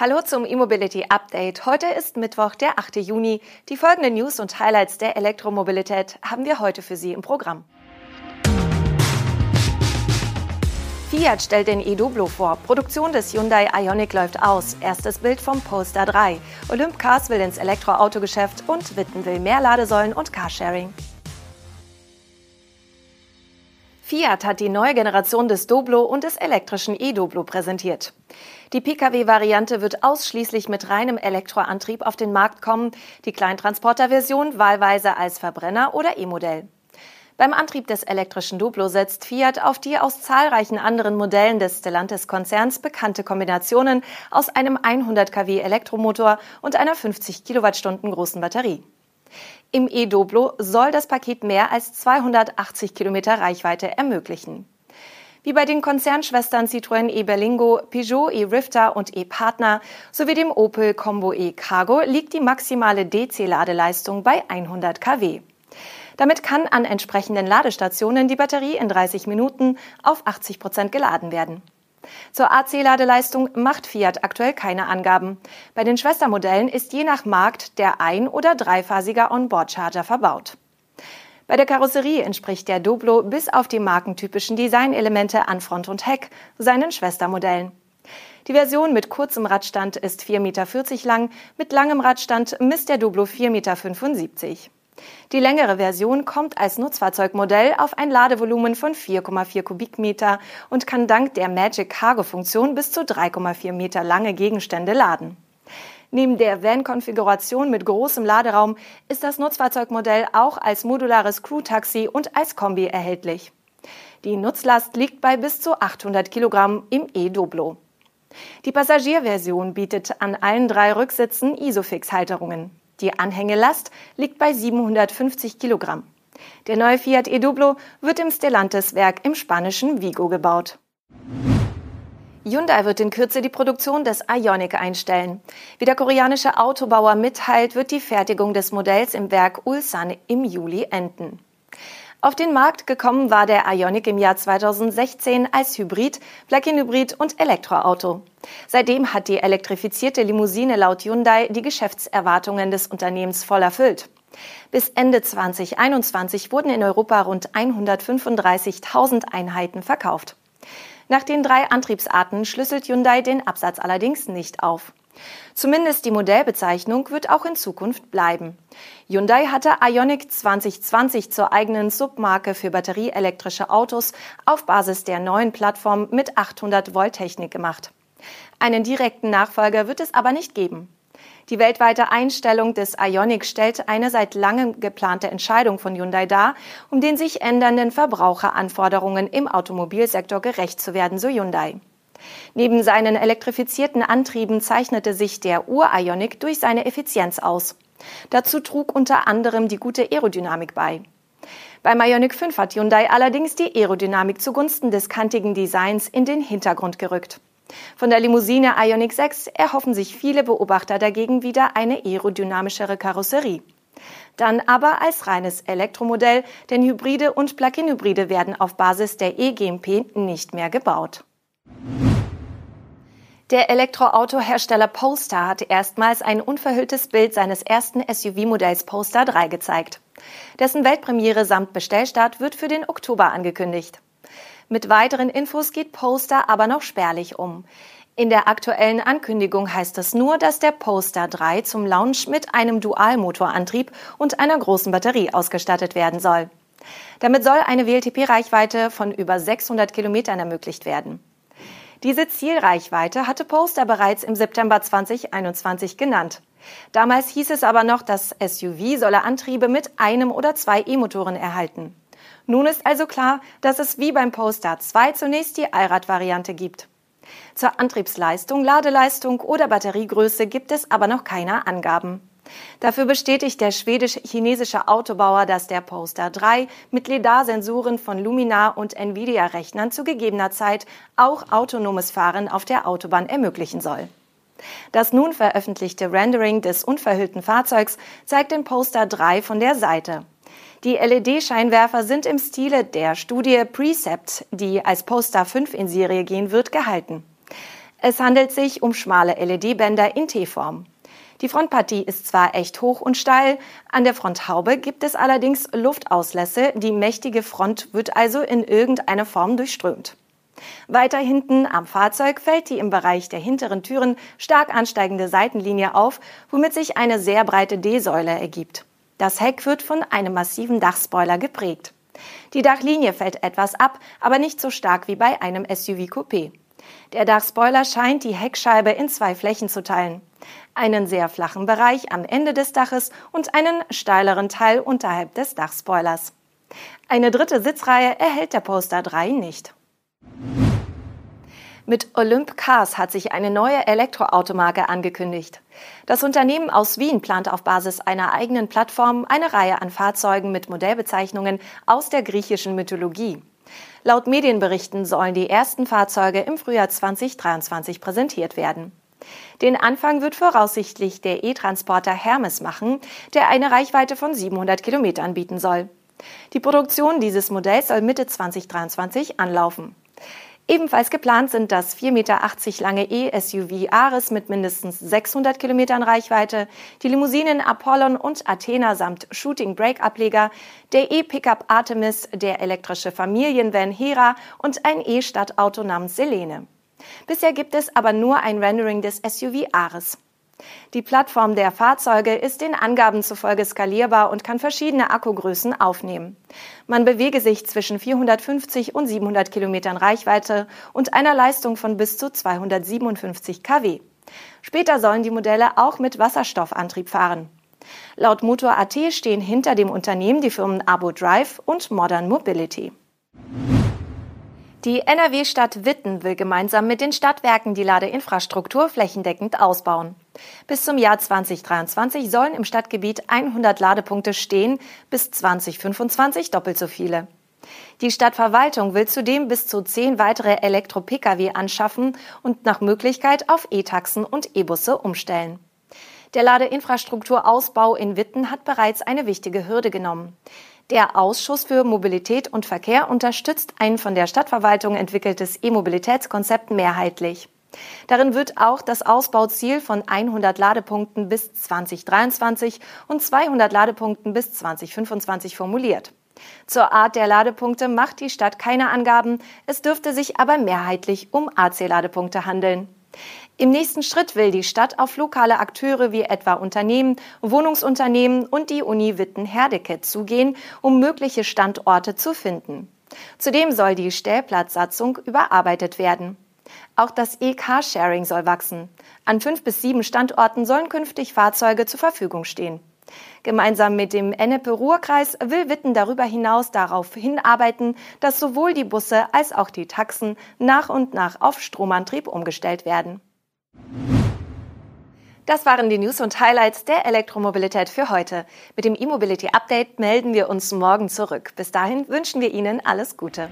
Hallo zum E-Mobility Update. Heute ist Mittwoch, der 8. Juni. Die folgenden News und Highlights der Elektromobilität haben wir heute für Sie im Programm. Fiat stellt den e-Doblo vor. Produktion des Hyundai Ioniq läuft aus. Erstes Bild vom Polestar 3. Olymp Cars will ins Elektroautogeschäft und Witten will mehr Ladesäulen und Carsharing. Fiat hat die neue Generation des Doblo und des elektrischen e-Doblo präsentiert. Die Pkw-Variante wird ausschließlich mit reinem Elektroantrieb auf den Markt kommen, die Kleintransporter-Version wahlweise als Verbrenner oder E-Modell. Beim Antrieb des elektrischen Doblo setzt Fiat auf die aus zahlreichen anderen Modellen des Stellantis-Konzerns bekannte Kombinationen aus einem 100 kW Elektromotor und einer 50 Kilowattstunden großen Batterie. Im e-Doblo soll das Paket mehr als 280 Kilometer Reichweite ermöglichen. Wie bei den Konzernschwestern Citroën e-Berlingo, Peugeot e-Rifter und e-Partner sowie dem Opel Combo e-Cargo liegt die maximale DC-Ladeleistung bei 100 kW. Damit kann an entsprechenden Ladestationen die Batterie in 30 Minuten auf 80 Prozent geladen werden. Zur AC-Ladeleistung macht Fiat aktuell keine Angaben. Bei den Schwestermodellen ist je nach Markt der ein- oder dreiphasiger Onboard-Charger verbaut. Bei der Karosserie entspricht der Doblo bis auf die markentypischen Designelemente an Front und Heck seinen Schwestermodellen. Die Version mit kurzem Radstand ist 4,40 Meter lang, mit langem Radstand misst der Doblo 4,75 Meter. Die längere Version kommt als Nutzfahrzeugmodell auf ein Ladevolumen von 4,4 Kubikmeter und kann dank der Magic Cargo Funktion bis zu 3,4 Meter lange Gegenstände laden. Neben der Van-Konfiguration mit großem Laderaum ist das Nutzfahrzeugmodell auch als modulares Crew-Taxi und als Kombi erhältlich. Die Nutzlast liegt bei bis zu 800 Kilogramm im E-Doblo. Die Passagierversion bietet an allen drei Rücksitzen Isofix-Halterungen. Die Anhängelast liegt bei 750 Kilogramm. Der neue Fiat E-Doblo wird im Stellantis-Werk im spanischen Vigo gebaut. Hyundai wird in Kürze die Produktion des Ioniq einstellen. Wie der koreanische Autobauer mitteilt, wird die Fertigung des Modells im Werk Ulsan im Juli enden. Auf den Markt gekommen war der Ioniq im Jahr 2016 als Hybrid, Plug-in-Hybrid und Elektroauto. Seitdem hat die elektrifizierte Limousine laut Hyundai die Geschäftserwartungen des Unternehmens voll erfüllt. Bis Ende 2021 wurden in Europa rund 135.000 Einheiten verkauft. Nach den drei Antriebsarten schlüsselt Hyundai den Absatz allerdings nicht auf. Zumindest die Modellbezeichnung wird auch in Zukunft bleiben. Hyundai hatte Ioniq 2020 zur eigenen Submarke für batterieelektrische Autos auf Basis der neuen Plattform mit 800 Volt Technik gemacht. Einen direkten Nachfolger wird es aber nicht geben. Die weltweite Einstellung des Ioniq stellt eine seit langem geplante Entscheidung von Hyundai dar, um den sich ändernden Verbraucheranforderungen im Automobilsektor gerecht zu werden, so Hyundai. Neben seinen elektrifizierten Antrieben zeichnete sich der Ur-Ioniq durch seine Effizienz aus. Dazu trug unter anderem die gute Aerodynamik bei. Beim Ioniq 5 hat Hyundai allerdings die Aerodynamik zugunsten des kantigen Designs in den Hintergrund gerückt. Von der Limousine Ioniq 6 erhoffen sich viele Beobachter dagegen wieder eine aerodynamischere Karosserie. Dann aber als reines Elektromodell, denn Hybride und Plug-in-Hybride werden auf Basis der eGMP nicht mehr gebaut. Der Elektroautohersteller Polestar hat erstmals ein unverhülltes Bild seines ersten SUV-Modells Polestar 3 gezeigt. Dessen Weltpremiere samt Bestellstart wird für den Oktober angekündigt. Mit weiteren Infos geht Polestar aber noch spärlich um. In der aktuellen Ankündigung heißt es nur, dass der Polestar 3 zum Launch mit einem Dualmotorantrieb und einer großen Batterie ausgestattet werden soll. Damit soll eine WLTP-Reichweite von über 600 Kilometern ermöglicht werden. Diese Zielreichweite hatte Poster bereits im September 2021 genannt. Damals hieß es aber noch, das SUV solle Antriebe mit einem oder zwei E-Motoren erhalten. Nun ist also klar, dass es wie beim Poster 2 zunächst die Allrad-Variante gibt. Zur Antriebsleistung, Ladeleistung oder Batteriegröße gibt es aber noch keine Angaben. Dafür bestätigt der schwedisch-chinesische Autobauer, dass der Poster 3 mit LiDAR-Sensoren von Luminar und Nvidia-Rechnern zu gegebener Zeit auch autonomes Fahren auf der Autobahn ermöglichen soll. Das nun veröffentlichte Rendering des unverhüllten Fahrzeugs zeigt den Poster 3 von der Seite. Die LED-Scheinwerfer sind im Stile der Studie Precept, die als Poster 5 in Serie gehen wird, gehalten. Es handelt sich um schmale LED-Bänder in T-Form. Die Frontpartie ist zwar echt hoch und steil, an der Fronthaube gibt es allerdings Luftauslässe, die mächtige Front wird also in irgendeiner Form durchströmt. Weiter hinten am Fahrzeug fällt die im Bereich der hinteren Türen stark ansteigende Seitenlinie auf, womit sich eine sehr breite D-Säule ergibt. Das Heck wird von einem massiven Dachspoiler geprägt. Die Dachlinie fällt etwas ab, aber nicht so stark wie bei einem SUV Coupé. Der Dachspoiler scheint die Heckscheibe in zwei Flächen zu teilen. Einen sehr flachen Bereich am Ende des Daches und einen steileren Teil unterhalb des Dachspoilers. Eine dritte Sitzreihe erhält der Poster 3 nicht. Mit Olymp Cars hat sich eine neue Elektroautomarke angekündigt. Das Unternehmen aus Wien plant auf Basis einer eigenen Plattform eine Reihe an Fahrzeugen mit Modellbezeichnungen aus der griechischen Mythologie. Laut Medienberichten sollen die ersten Fahrzeuge im Frühjahr 2023 präsentiert werden. Den Anfang wird voraussichtlich der E-Transporter Hermes machen, der eine Reichweite von 700 Kilometern bieten soll. Die Produktion dieses Modells soll Mitte 2023 anlaufen. Ebenfalls geplant sind das 4,80 Meter lange E-SUV Ares mit mindestens 600 Kilometern Reichweite, die Limousinen Apollon und Athena samt Shooting Brake Ableger, der E-Pickup Artemis, der elektrische Familienvan Hera und ein E-Stadtauto namens Selene. Bisher gibt es aber nur ein Rendering des SUV Ares. Die Plattform der Fahrzeuge ist den Angaben zufolge skalierbar und kann verschiedene Akkugrößen aufnehmen. Man bewege sich zwischen 450 und 700 Kilometern Reichweite und einer Leistung von bis zu 257 kW. Später sollen die Modelle auch mit Wasserstoffantrieb fahren. Laut Motor.at stehen hinter dem Unternehmen die Firmen Abo Drive und Modern Mobility. Die NRW-Stadt Witten will gemeinsam mit den Stadtwerken die Ladeinfrastruktur flächendeckend ausbauen. Bis zum Jahr 2023 sollen im Stadtgebiet 100 Ladepunkte stehen, bis 2025 doppelt so viele. Die Stadtverwaltung will zudem bis zu zehn weitere Elektro-Pkw anschaffen und nach Möglichkeit auf E-Taxen und E-Busse umstellen. Der Ladeinfrastrukturausbau in Witten hat bereits eine wichtige Hürde genommen. Der Ausschuss für Mobilität und Verkehr unterstützt ein von der Stadtverwaltung entwickeltes E-Mobilitätskonzept mehrheitlich. Darin wird auch das Ausbauziel von 100 Ladepunkten bis 2023 und 200 Ladepunkten bis 2025 formuliert. Zur Art der Ladepunkte macht die Stadt keine Angaben, es dürfte sich aber mehrheitlich um AC-Ladepunkte handeln. Im nächsten Schritt will die Stadt auf lokale Akteure wie etwa Unternehmen, Wohnungsunternehmen und die Uni Witten-Herdecke zugehen, um mögliche Standorte zu finden. Zudem soll die Stellplatzsatzung überarbeitet werden. Auch das E-Carsharing soll wachsen. An fünf bis sieben Standorten sollen künftig Fahrzeuge zur Verfügung stehen. Gemeinsam mit dem Ennepe-Ruhr-Kreis will Witten darüber hinaus darauf hinarbeiten, dass sowohl die Busse als auch die Taxen nach und nach auf Stromantrieb umgestellt werden. Das waren die News und Highlights der Elektromobilität für heute. Mit dem E-Mobility Update melden wir uns morgen zurück. Bis dahin wünschen wir Ihnen alles Gute.